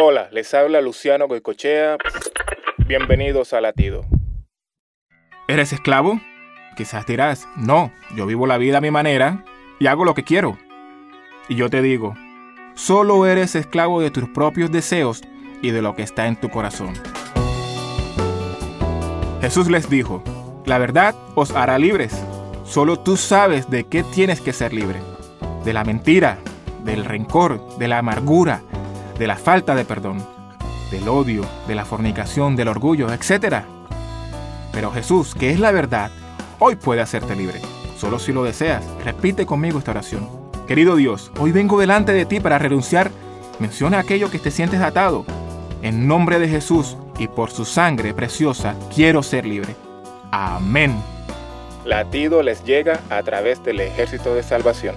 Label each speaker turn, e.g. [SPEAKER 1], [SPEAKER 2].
[SPEAKER 1] Hola, les habla Luciano Goicochea. Bienvenidos a Latido.
[SPEAKER 2] ¿Eres esclavo? Quizás dirás, no, yo vivo la vida a mi manera y hago lo que quiero. Y yo te digo, solo eres esclavo de tus propios deseos y de lo que está en tu corazón. Jesús les dijo, la verdad os hará libres. Solo tú sabes de qué tienes que ser libre. De la mentira, del rencor, de la amargura, de la falta de perdón, del odio, de la fornicación, del orgullo, etc. Pero Jesús, que es la verdad, hoy puede hacerte libre. Solo si lo deseas, repite conmigo esta oración. Querido Dios, hoy vengo delante de ti para renunciar. Menciona aquello que te sientes atado. En nombre de Jesús y por su sangre preciosa, quiero ser libre. Amén.
[SPEAKER 1] Latido les llega a través del ejército de salvación.